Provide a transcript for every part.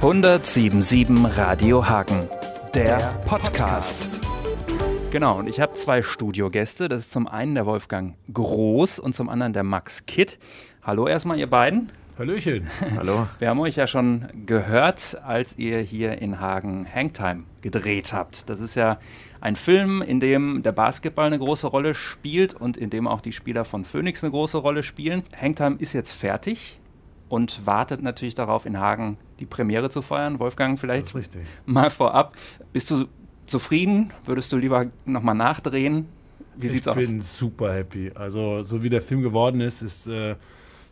1077 Radio Hagen, der Podcast. Genau, und ich habe zwei Studiogäste. Das ist zum einen der Wolfgang Groß und zum anderen der Max Kitt. Hallo erstmal, ihr beiden. Hallöchen. Hallo. Wir haben euch ja schon gehört, als ihr hier in Hagen Hangtime gedreht habt. Das ist ja ein Film, in dem der Basketball eine große Rolle spielt und in dem auch die Spieler von Phoenix eine große Rolle spielen. Hangtime ist jetzt fertig und wartet natürlich darauf, in Hagen die Premiere zu feiern. Wolfgang, vielleicht mal vorab. Bist du zufrieden? Würdest du lieber nochmal nachdrehen? Wie sieht's aus? Ich bin super happy. Also, so wie der Film geworden ist, ist äh,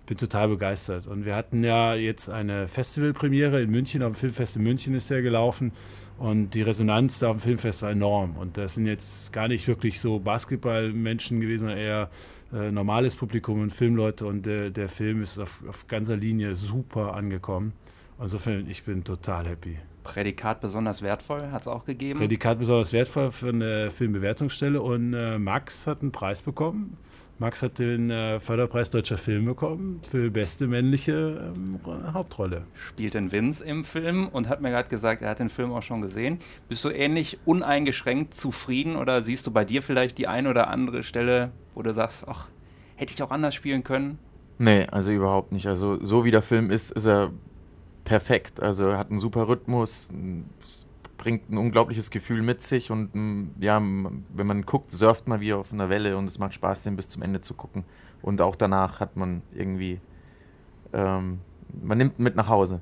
bin total begeistert. Und wir hatten ja jetzt eine Festivalpremiere in München, dem Filmfest in München ist er gelaufen. Und die Resonanz da auf dem Filmfest war enorm. Und das sind jetzt gar nicht wirklich so Basketballmenschen gewesen, sondern eher äh, normales Publikum und Filmleute. Und der, der Film ist auf, auf ganzer Linie super angekommen. Insofern, ich bin total happy. Prädikat besonders wertvoll hat es auch gegeben. Prädikat besonders wertvoll für eine Filmbewertungsstelle und äh, Max hat einen Preis bekommen. Max hat den äh, Förderpreis Deutscher Film bekommen für beste männliche ähm, Hauptrolle. Spielt denn Vince im Film und hat mir gerade gesagt, er hat den Film auch schon gesehen. Bist du ähnlich uneingeschränkt zufrieden oder siehst du bei dir vielleicht die eine oder andere Stelle, wo du sagst, ach, hätte ich auch anders spielen können? Nee, also überhaupt nicht. Also so wie der Film ist, ist er perfekt. Also er hat einen super Rhythmus, bringt ein unglaubliches Gefühl mit sich und mm, ja, wenn man guckt, surft man wie auf einer Welle und es macht Spaß, den bis zum Ende zu gucken. Und auch danach hat man irgendwie, ähm, man nimmt mit nach Hause.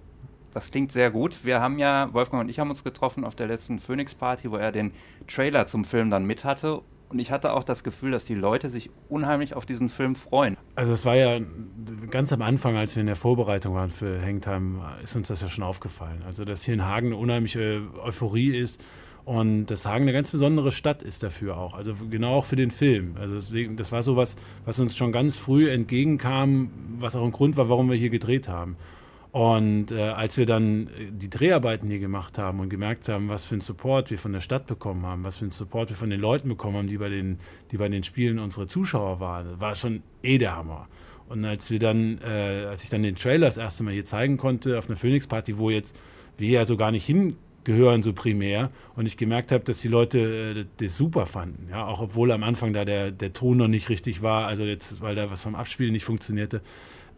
Das klingt sehr gut. Wir haben ja, Wolfgang und ich haben uns getroffen auf der letzten Phoenix Party, wo er den Trailer zum Film dann mit hatte und ich hatte auch das Gefühl, dass die Leute sich unheimlich auf diesen Film freuen. Also es war ja ganz am Anfang, als wir in der Vorbereitung waren für Hangtime, ist uns das ja schon aufgefallen. Also dass hier in Hagen eine unheimliche Euphorie ist und dass Hagen eine ganz besondere Stadt ist dafür auch. Also genau auch für den Film. Also deswegen, das war so was, was uns schon ganz früh entgegenkam, was auch ein Grund war, warum wir hier gedreht haben. Und äh, als wir dann äh, die Dreharbeiten hier gemacht haben und gemerkt haben, was für einen Support wir von der Stadt bekommen haben, was für einen Support wir von den Leuten bekommen haben, die bei den, die bei den Spielen unsere Zuschauer waren, war schon eh der Hammer. Und als wir dann, äh, als ich dann den Trailer das erste Mal hier zeigen konnte auf einer Phoenix Party, wo jetzt wir ja so gar nicht hingehören so primär und ich gemerkt habe, dass die Leute äh, das super fanden, ja, auch obwohl am Anfang da der, der Ton noch nicht richtig war, also jetzt, weil da was vom Abspielen nicht funktionierte,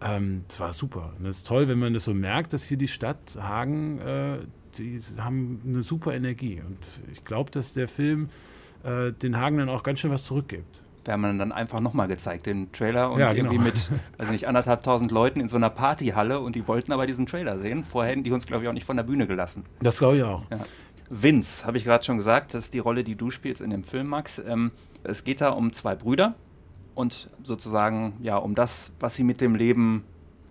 ähm, das war super. Und das ist toll, wenn man das so merkt, dass hier die Stadt Hagen, äh, die haben eine super Energie. Und ich glaube, dass der Film äh, den Hagen dann auch ganz schön was zurückgibt. Wir haben dann einfach nochmal gezeigt, den Trailer und ja, genau. irgendwie mit, weiß nicht, anderthalb tausend Leuten in so einer Partyhalle und die wollten aber diesen Trailer sehen. Vorher hätten die uns, glaube ich, auch nicht von der Bühne gelassen. Das glaube ich auch. Ja. Vince, habe ich gerade schon gesagt, das ist die Rolle, die du spielst in dem Film, Max. Ähm, es geht da um zwei Brüder, und sozusagen ja um das, was sie mit dem Leben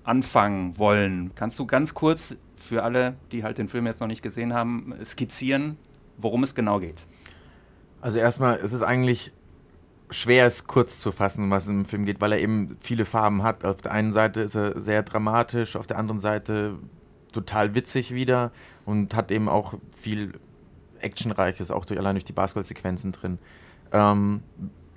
anfangen wollen. Kannst du ganz kurz für alle, die halt den Film jetzt noch nicht gesehen haben, skizzieren, worum es genau geht? Also erstmal, es ist eigentlich schwer, es kurz zu fassen, was im Film geht, weil er eben viele Farben hat. Auf der einen Seite ist er sehr dramatisch, auf der anderen Seite total witzig wieder und hat eben auch viel Actionreiches, auch durch, allein durch die Basketballsequenzen drin. Ähm,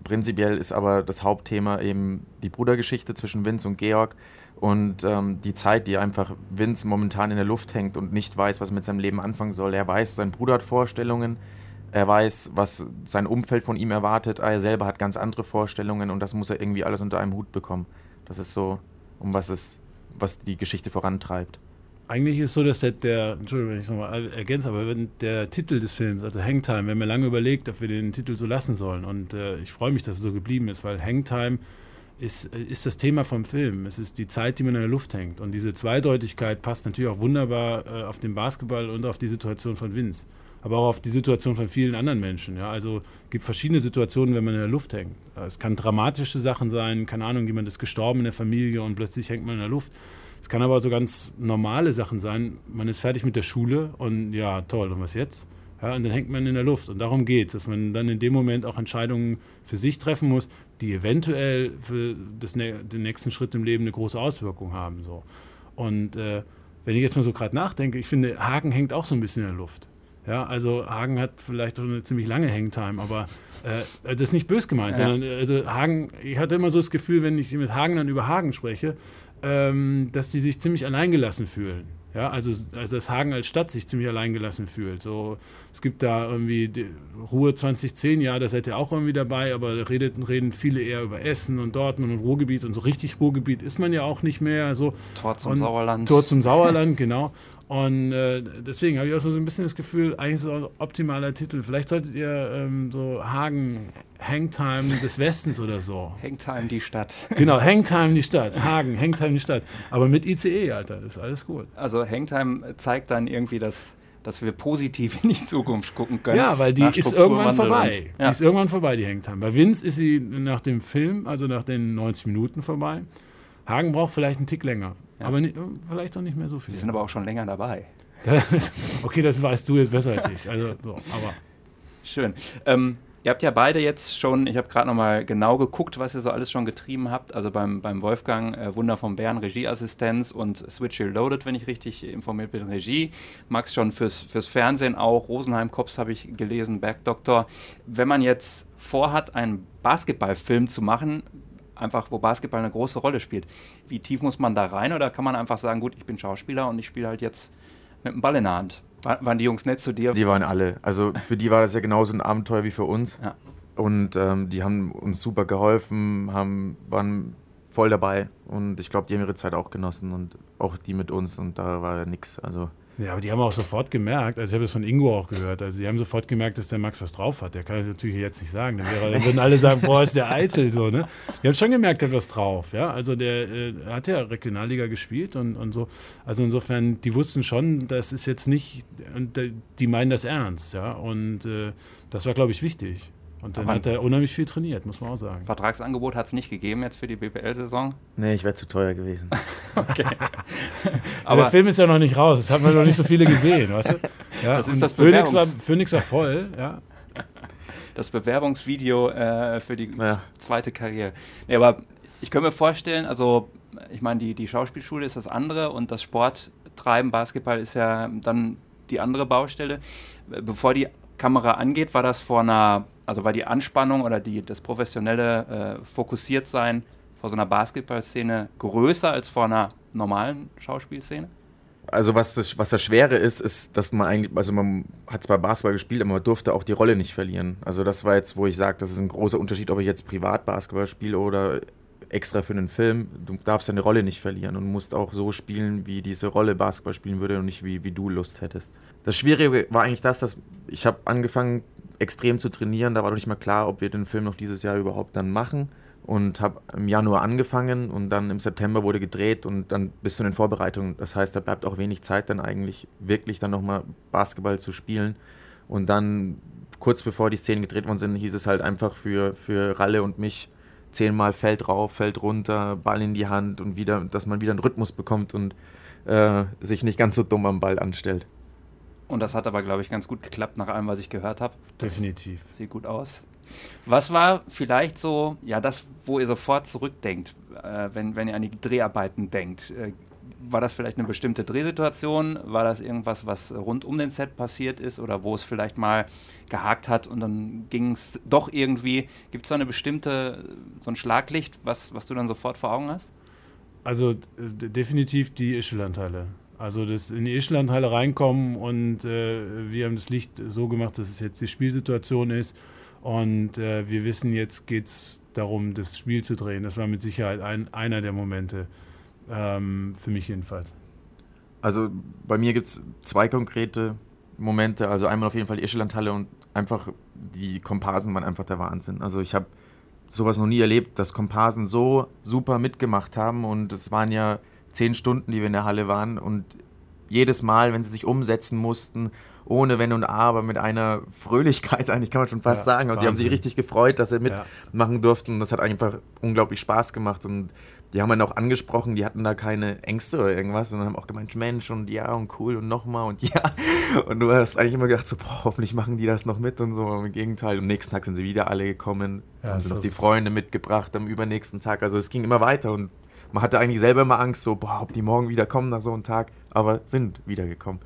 Prinzipiell ist aber das Hauptthema eben die Brudergeschichte zwischen Vince und Georg und ähm, die Zeit, die einfach Vince momentan in der Luft hängt und nicht weiß, was mit seinem Leben anfangen soll. Er weiß, sein Bruder hat Vorstellungen, er weiß, was sein Umfeld von ihm erwartet, er selber hat ganz andere Vorstellungen und das muss er irgendwie alles unter einem Hut bekommen. Das ist so, um was es, was die Geschichte vorantreibt eigentlich ist so, dass der, der Entschuldigung, wenn ich es nochmal ergänze, aber wenn der Titel des Films, also Hangtime, wir haben ja lange überlegt, ob wir den Titel so lassen sollen. Und äh, ich freue mich, dass es so geblieben ist, weil Hangtime ist, ist das Thema vom Film. Es ist die Zeit, die man in der Luft hängt. Und diese Zweideutigkeit passt natürlich auch wunderbar äh, auf den Basketball und auf die Situation von Vince. Aber auch auf die Situation von vielen anderen Menschen. Ja? Also gibt verschiedene Situationen, wenn man in der Luft hängt. Es kann dramatische Sachen sein, keine Ahnung, jemand ist gestorben in der Familie und plötzlich hängt man in der Luft. Es kann aber so ganz normale Sachen sein. Man ist fertig mit der Schule und ja, toll, und was jetzt? Ja, und dann hängt man in der Luft. Und darum geht es, dass man dann in dem Moment auch Entscheidungen für sich treffen muss, die eventuell für das, den nächsten Schritt im Leben eine große Auswirkung haben. So. Und äh, wenn ich jetzt mal so gerade nachdenke, ich finde, Hagen hängt auch so ein bisschen in der Luft. Ja, also Hagen hat vielleicht schon eine ziemlich lange Hangtime, aber äh, das ist nicht bös gemeint, ja. sondern also Hagen, ich hatte immer so das Gefühl, wenn ich mit Hagen dann über Hagen spreche, ähm, dass die sich ziemlich alleingelassen fühlen. Ja, also, also dass Hagen als Stadt sich ziemlich alleingelassen fühlt. So, es gibt da irgendwie Ruhe 2010, ja, da seid ihr auch irgendwie dabei, aber da redet, reden viele eher über Essen und Dortmund und Ruhrgebiet und so richtig Ruhrgebiet ist man ja auch nicht mehr. So. Tor zum und Sauerland. Tor zum Sauerland, genau. Und äh, deswegen habe ich auch so ein bisschen das Gefühl, eigentlich ist es ein optimaler Titel. Vielleicht solltet ihr ähm, so Hagen, Hangtime des Westens oder so. Hangtime die Stadt. Genau, Hangtime die Stadt. Hagen, Hangtime die Stadt. Aber mit ICE, Alter, ist alles gut. Also Hangtime zeigt dann irgendwie, dass, dass wir positiv in die Zukunft gucken können. Ja, weil die ist irgendwann vorbei. Ja. Die ist irgendwann vorbei, die Hangtime. Bei Vince ist sie nach dem Film, also nach den 90 Minuten vorbei. Hagen braucht vielleicht einen Tick länger. Ja. Aber nicht, vielleicht auch nicht mehr so viel. Wir sind aber auch schon länger dabei. okay, das weißt du jetzt besser als ich. Also, so, aber. Schön. Ähm, ihr habt ja beide jetzt schon, ich habe gerade nochmal genau geguckt, was ihr so alles schon getrieben habt. Also beim, beim Wolfgang äh, Wunder vom Bären, Regieassistenz und Switch Loaded, wenn ich richtig informiert bin, Regie. Max schon fürs, fürs Fernsehen auch. Rosenheim Cops habe ich gelesen, Bergdoktor. Wenn man jetzt vorhat, einen Basketballfilm zu machen, einfach, wo Basketball eine große Rolle spielt. Wie tief muss man da rein oder kann man einfach sagen, gut, ich bin Schauspieler und ich spiele halt jetzt mit dem Ball in der Hand? War, waren die Jungs nett zu dir? Die waren alle. Also für die war das ja genauso ein Abenteuer wie für uns. Ja. Und ähm, die haben uns super geholfen, haben, waren voll dabei. Und ich glaube, die haben ihre Zeit auch genossen und auch die mit uns. Und da war nichts. Also ja, aber die haben auch sofort gemerkt, also ich habe das von Ingo auch gehört, also sie haben sofort gemerkt, dass der Max was drauf hat. Der kann das natürlich jetzt nicht sagen. Dann, wäre, dann würden alle sagen, boah, ist der eitel so, ne? Die haben schon gemerkt, der hat was drauf, ja. Also der äh, hat ja Regionalliga gespielt und, und so. Also insofern, die wussten schon, das ist jetzt nicht, und die meinen das ernst, ja. Und äh, das war, glaube ich, wichtig. Und dann Aber hat er unheimlich viel trainiert, muss man auch sagen. Vertragsangebot hat es nicht gegeben jetzt für die BPL-Saison? Nee, ich wäre zu teuer gewesen. okay. Aber der Film ist ja noch nicht raus, das haben wir noch nicht so viele gesehen, weißt du? Ja, das ist das Phoenix war, Phoenix war voll, ja. Das Bewerbungsvideo äh, für die ja. zweite Karriere. Nee, aber ich könnte mir vorstellen, also ich meine, die, die Schauspielschule ist das andere und das Sporttreiben, Basketball ist ja dann die andere Baustelle. Bevor die Kamera angeht, war das vor einer also war die Anspannung oder die, das professionelle äh, Fokussiertsein vor so einer Basketballszene größer als vor einer normalen Schauspielszene? Also was das, was das Schwere ist, ist, dass man eigentlich, also man hat zwar Basketball gespielt, aber man durfte auch die Rolle nicht verlieren. Also das war jetzt, wo ich sage, das ist ein großer Unterschied, ob ich jetzt privat Basketball spiele oder extra für einen Film. Du darfst deine Rolle nicht verlieren und musst auch so spielen, wie diese Rolle Basketball spielen würde und nicht wie, wie du Lust hättest. Das Schwierige war eigentlich das, dass ich habe angefangen extrem zu trainieren. Da war noch nicht mal klar, ob wir den Film noch dieses Jahr überhaupt dann machen. Und habe im Januar angefangen und dann im September wurde gedreht und dann bist du in den Vorbereitungen. Das heißt, da bleibt auch wenig Zeit dann eigentlich wirklich dann nochmal Basketball zu spielen. Und dann kurz bevor die Szenen gedreht worden sind, hieß es halt einfach für, für Ralle und mich zehnmal Feld rauf, Feld runter, Ball in die Hand und wieder, dass man wieder einen Rhythmus bekommt und äh, sich nicht ganz so dumm am Ball anstellt. Und das hat aber, glaube ich, ganz gut geklappt nach allem, was ich gehört habe. Definitiv. Sieht gut aus. Was war vielleicht so, ja, das, wo ihr sofort zurückdenkt, äh, wenn, wenn ihr an die Dreharbeiten denkt? Äh, war das vielleicht eine bestimmte Drehsituation? War das irgendwas, was rund um den Set passiert ist oder wo es vielleicht mal gehakt hat und dann ging es doch irgendwie? Gibt es da eine bestimmte, so ein Schlaglicht, was, was du dann sofort vor Augen hast? Also definitiv die Ischelandteile. Also das in die Ischlandhalle reinkommen und äh, wir haben das Licht so gemacht, dass es jetzt die Spielsituation ist. Und äh, wir wissen, jetzt geht es darum, das Spiel zu drehen. Das war mit Sicherheit ein, einer der Momente, ähm, für mich jedenfalls. Also bei mir gibt es zwei konkrete Momente. Also einmal auf jeden Fall die Ischelandhalle und einfach die Komparsen waren einfach der Wahnsinn. Also ich habe sowas noch nie erlebt, dass Komparsen so super mitgemacht haben und es waren ja zehn Stunden, die wir in der Halle waren und jedes Mal, wenn sie sich umsetzen mussten, ohne Wenn und Aber, mit einer Fröhlichkeit eigentlich, kann man schon fast ja, sagen. Also, sie haben sich richtig gefreut, dass sie mitmachen ja. durften. Das hat einfach unglaublich Spaß gemacht. Und die haben dann auch angesprochen, die hatten da keine Ängste oder irgendwas, sondern haben auch gemeint, Mensch, und ja, und cool, und nochmal, und ja. Und du hast eigentlich immer gedacht, so, boah, hoffentlich machen die das noch mit und so. Im Gegenteil, am nächsten Tag sind sie wieder alle gekommen, ja, haben sie noch die Freunde mitgebracht am übernächsten Tag. Also, es ging immer weiter und man hatte eigentlich selber immer Angst, so, boah, ob die morgen wieder kommen nach so einem Tag, aber sind wiedergekommen.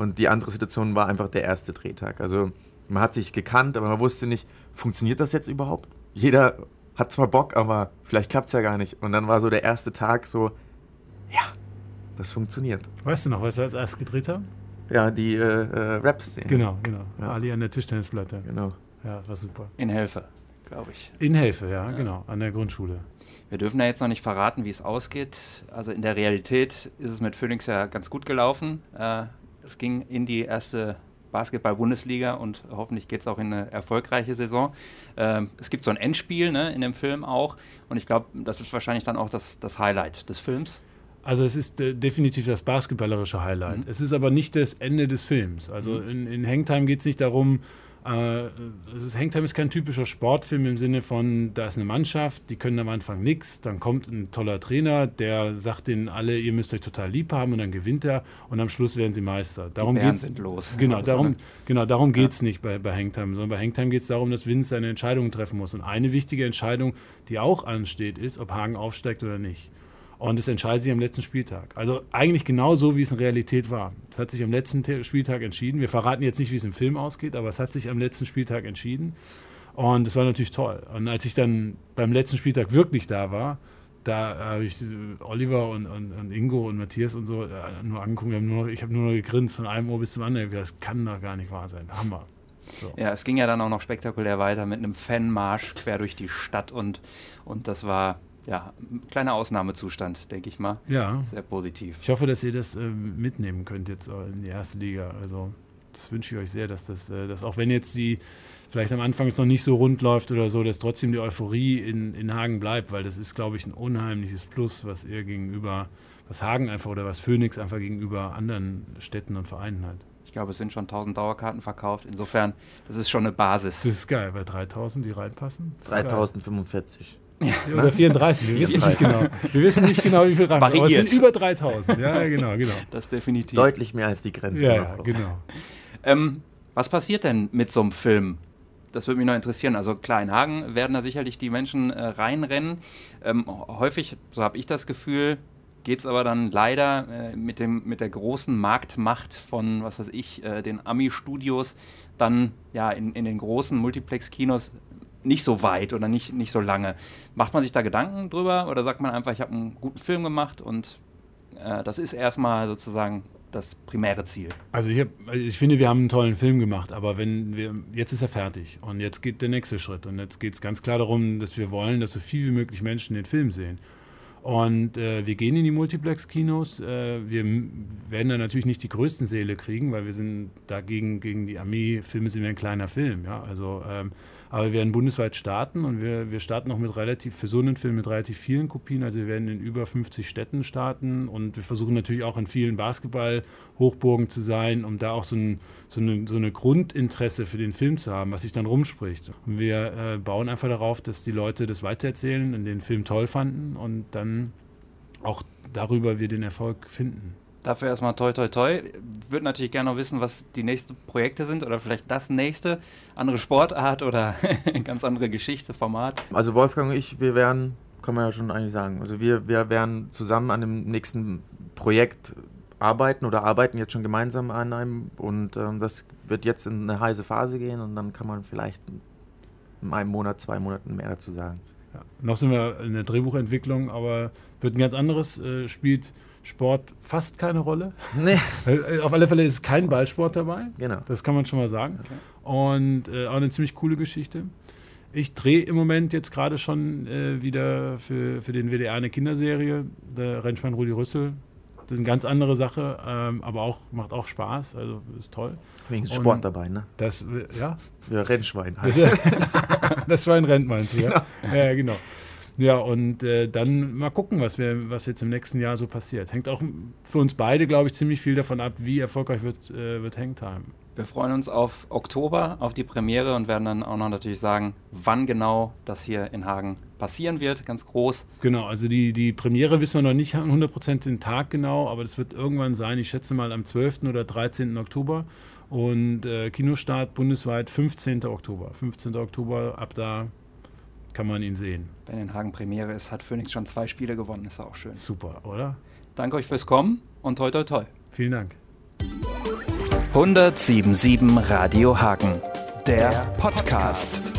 Und die andere Situation war einfach der erste Drehtag. Also man hat sich gekannt, aber man wusste nicht, funktioniert das jetzt überhaupt? Jeder hat zwar Bock, aber vielleicht klappt es ja gar nicht. Und dann war so der erste Tag so, ja, das funktioniert. Weißt du noch, was wir als erstes gedreht haben? Ja, die äh, äh, Rap-Szene. Genau, genau. Ja. Ali an der Tischtennisplatte. Genau. Ja, war super. In Helfe, glaube ich. In Helfe, ja, genau, an der Grundschule. Wir dürfen ja jetzt noch nicht verraten, wie es ausgeht. Also in der Realität ist es mit Phoenix ja ganz gut gelaufen. Äh, es ging in die erste Basketball-Bundesliga und hoffentlich geht es auch in eine erfolgreiche Saison. Ähm, es gibt so ein Endspiel ne, in dem Film auch und ich glaube, das ist wahrscheinlich dann auch das, das Highlight des Films. Also es ist äh, definitiv das basketballerische Highlight. Mhm. Es ist aber nicht das Ende des Films. Also Mhm. in, in Hangtime geht es nicht darum, äh, es ist, Hangtime ist kein typischer Sportfilm im Sinne von, da ist eine Mannschaft, die können am Anfang nichts, dann kommt ein toller Trainer, der sagt denen alle, ihr müsst euch total lieb haben und dann gewinnt er und am Schluss werden sie Meister. Darum Bären geht's, sind los. Genau, Das darum, andere. genau, darum geht es nicht bei, bei Hangtime, sondern bei Hangtime geht es darum, dass Vince seine Entscheidungen treffen muss. Und eine wichtige Entscheidung, die auch ansteht, ist, ob Hagen aufsteigt oder nicht. Und das entscheidet sich am letzten Spieltag. Also eigentlich genau so, wie es in Realität war. Es hat sich am letzten Te- Spieltag entschieden. Wir verraten jetzt nicht, wie es im Film ausgeht, aber es hat sich am letzten Spieltag entschieden. Und das war natürlich toll. Und als ich dann beim letzten Spieltag wirklich da war, da habe ich Oliver und, und, und Ingo und Matthias und so äh, nur angeguckt. Nur noch, ich habe nur noch gegrinst von einem Ohr bis zum anderen. Das kann doch gar nicht wahr sein. Hammer. So. Ja, es ging ja dann auch noch spektakulär weiter mit einem Fanmarsch quer durch die Stadt und, und das war ja ein kleiner Ausnahmezustand, denke ich mal. Ja. Sehr positiv. Ich hoffe, dass ihr das äh, mitnehmen könnt jetzt äh, in die erste Liga. Also das wünsche ich euch sehr, dass das, äh, dass auch wenn jetzt die vielleicht am Anfang es noch nicht so rund läuft oder so, dass trotzdem die Euphorie in, in Hagen bleibt, weil das ist, glaube ich, ein unheimliches Plus, was ihr gegenüber, was Hagen einfach oder was Phoenix einfach gegenüber anderen Städten und Vereinen hat. Ich glaube, es sind schon 1000 Dauerkarten verkauft. Insofern, das ist schon eine Basis. Das ist geil, bei 3000, die reinpassen. Das ist geil. 3045. Ja, Oder 34, wir wissen nicht genau. Wir wissen nicht genau, wie viel rein. Aber es Variiert. sind über 3000. Ja, genau, genau. Das definitiv. Deutlich mehr als die Grenze. Ja, ja, genau. Ähm, was passiert denn mit so einem Film? Das würde mich noch interessieren. Also klar, in Hagen werden da sicherlich die Menschen äh, reinrennen. Ähm, häufig, so habe ich das Gefühl, geht es aber dann leider äh, mit, dem, mit der großen Marktmacht von, was weiß ich, äh, den Ami-Studios dann ja in, in den großen Multiplex-Kinos nicht so weit oder nicht, nicht so lange. Macht man sich da Gedanken drüber oder sagt man einfach, ich habe einen guten Film gemacht und äh, das ist erstmal sozusagen das primäre Ziel? Also ich, hab, ich finde, wir haben einen tollen Film gemacht, aber wenn wir, jetzt ist er fertig und jetzt geht der nächste Schritt und jetzt geht es ganz klar darum, dass wir wollen, dass so viel wie möglich Menschen den Film sehen. Und äh, wir gehen in die Multiplex-Kinos. Äh, wir werden da natürlich nicht die größten Säle kriegen, weil wir sind dagegen gegen die Armee-Filme sind wir ein kleiner Film. Ja? Also, ähm, aber wir werden bundesweit starten und wir, wir starten auch mit relativ, für so einen Film mit relativ vielen Kopien. Also wir werden in über 50 Städten starten und wir versuchen natürlich auch in vielen Basketball-Hochburgen zu sein, um da auch so, ein, so, eine, so eine Grundinteresse für den Film zu haben, was sich dann rumspricht. Und wir äh, bauen einfach darauf, dass die Leute das weitererzählen und den Film toll fanden und dann auch darüber wir den Erfolg finden. Dafür erstmal toi toi toi. Würde natürlich gerne noch wissen, was die nächsten Projekte sind oder vielleicht das nächste. Andere Sportart oder ganz andere Geschichte, Format. Also Wolfgang und ich, wir werden, kann man ja schon eigentlich sagen, also wir, wir werden zusammen an dem nächsten Projekt arbeiten oder arbeiten jetzt schon gemeinsam an einem und ähm, das wird jetzt in eine heiße Phase gehen und dann kann man vielleicht in einem Monat, zwei Monaten mehr dazu sagen. Ja. Noch sind wir in der Drehbuchentwicklung, aber wird ein ganz anderes, äh, spielt Sport fast keine Rolle. Nee, Äh, Auf alle Fälle ist kein Ballsport dabei. genau. Das kann man schon mal sagen. Okay. Und äh, auch eine ziemlich coole Geschichte. Ich drehe im Moment jetzt gerade schon äh, wieder für, für den WDR eine Kinderserie, der Rennschwein Rudi Rüssel. Das ist eine ganz andere Sache, ähm, aber auch, macht auch Spaß, also ist toll. Wegen Und- Sport dabei, ne? Das, äh, ja, Ja, Rennschwein halt. das Schwein rennt, meinst du, ja? Ja, genau. Ja, und äh, dann mal gucken, was, wir, was jetzt im nächsten Jahr so passiert. Hängt auch für uns beide, glaube ich, ziemlich viel davon ab, wie erfolgreich wird, äh, wird Hangtime. Wir freuen uns auf Oktober, auf die Premiere und werden dann auch noch natürlich sagen, wann genau das hier in Hagen passieren wird, ganz groß. Genau, also die, die Premiere wissen wir noch nicht 100% den Tag genau, aber das wird irgendwann sein, ich schätze mal am 12. oder 13. Oktober. Und äh, Kinostart bundesweit 15. Oktober. 15. Oktober, ab da kann man ihn sehen. Wenn in Hagen Premiere ist, hat Phoenix schon zwei Spiele gewonnen, ist auch schön. Super, oder? Danke euch fürs Kommen und toi toi toi. Vielen Dank. 1077 Radio Hagen, der Podcast.